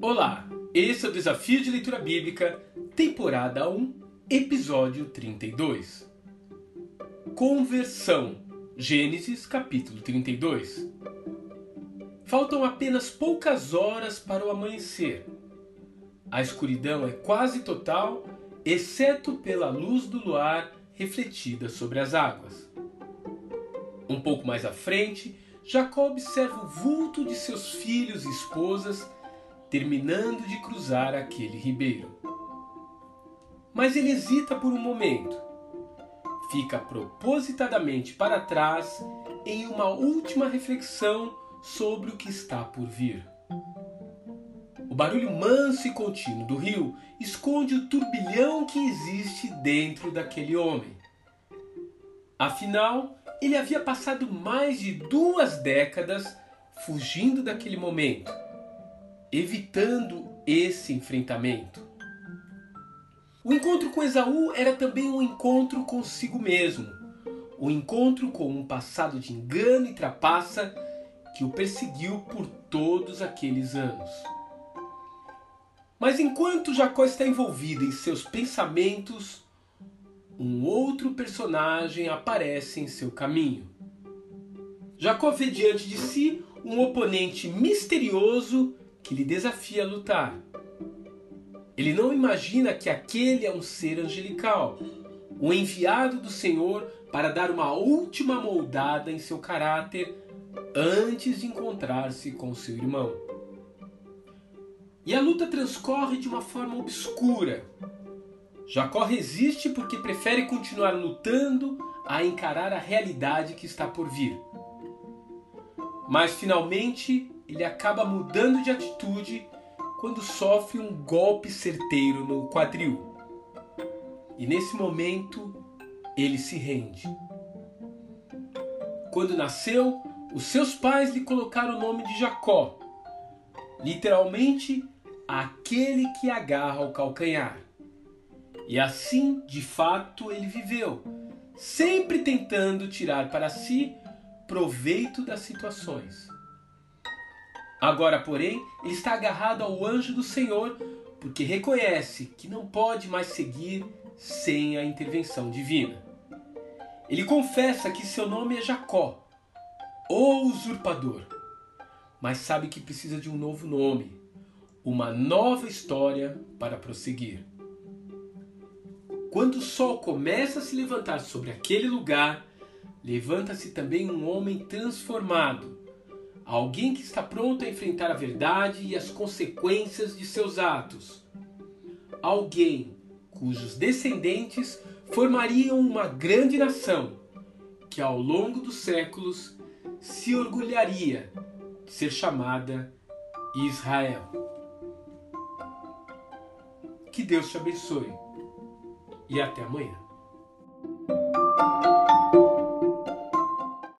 Olá, esse é o Desafio de Leitura Bíblica, temporada 1, episódio 32. Conversão, Gênesis capítulo 32. Faltam apenas poucas horas para o amanhecer. A escuridão é quase total, exceto pela luz do luar refletida sobre as águas. Um pouco mais à frente, Jacó observa o vulto de seus filhos e esposas terminando de cruzar aquele ribeiro. Mas ele hesita por um momento. Fica propositadamente para trás em uma última reflexão sobre o que está por vir. O barulho manso e contínuo do rio esconde o turbilhão que existe dentro daquele homem. Afinal, ele havia passado mais de duas décadas fugindo daquele momento, evitando esse enfrentamento. O encontro com Esaú era também um encontro consigo mesmo, um encontro com um passado de engano e trapaça que o perseguiu por todos aqueles anos. Mas enquanto Jacó está envolvido em seus pensamentos, um outro personagem aparece em seu caminho. Jacó vê diante de si um oponente misterioso que lhe desafia a lutar. Ele não imagina que aquele é um ser angelical, o enviado do Senhor para dar uma última moldada em seu caráter antes de encontrar-se com seu irmão. E a luta transcorre de uma forma obscura, Jacó resiste porque prefere continuar lutando a encarar a realidade que está por vir. Mas finalmente ele acaba mudando de atitude quando sofre um golpe certeiro no quadril. E nesse momento ele se rende. Quando nasceu, os seus pais lhe colocaram o nome de Jacó, literalmente aquele que agarra o calcanhar. E assim, de fato, ele viveu, sempre tentando tirar para si proveito das situações. Agora, porém, ele está agarrado ao anjo do Senhor porque reconhece que não pode mais seguir sem a intervenção divina. Ele confessa que seu nome é Jacó, o usurpador, mas sabe que precisa de um novo nome, uma nova história para prosseguir. Quando o sol começa a se levantar sobre aquele lugar, levanta-se também um homem transformado, alguém que está pronto a enfrentar a verdade e as consequências de seus atos. Alguém cujos descendentes formariam uma grande nação que ao longo dos séculos se orgulharia de ser chamada Israel. Que Deus te abençoe e até amanhã.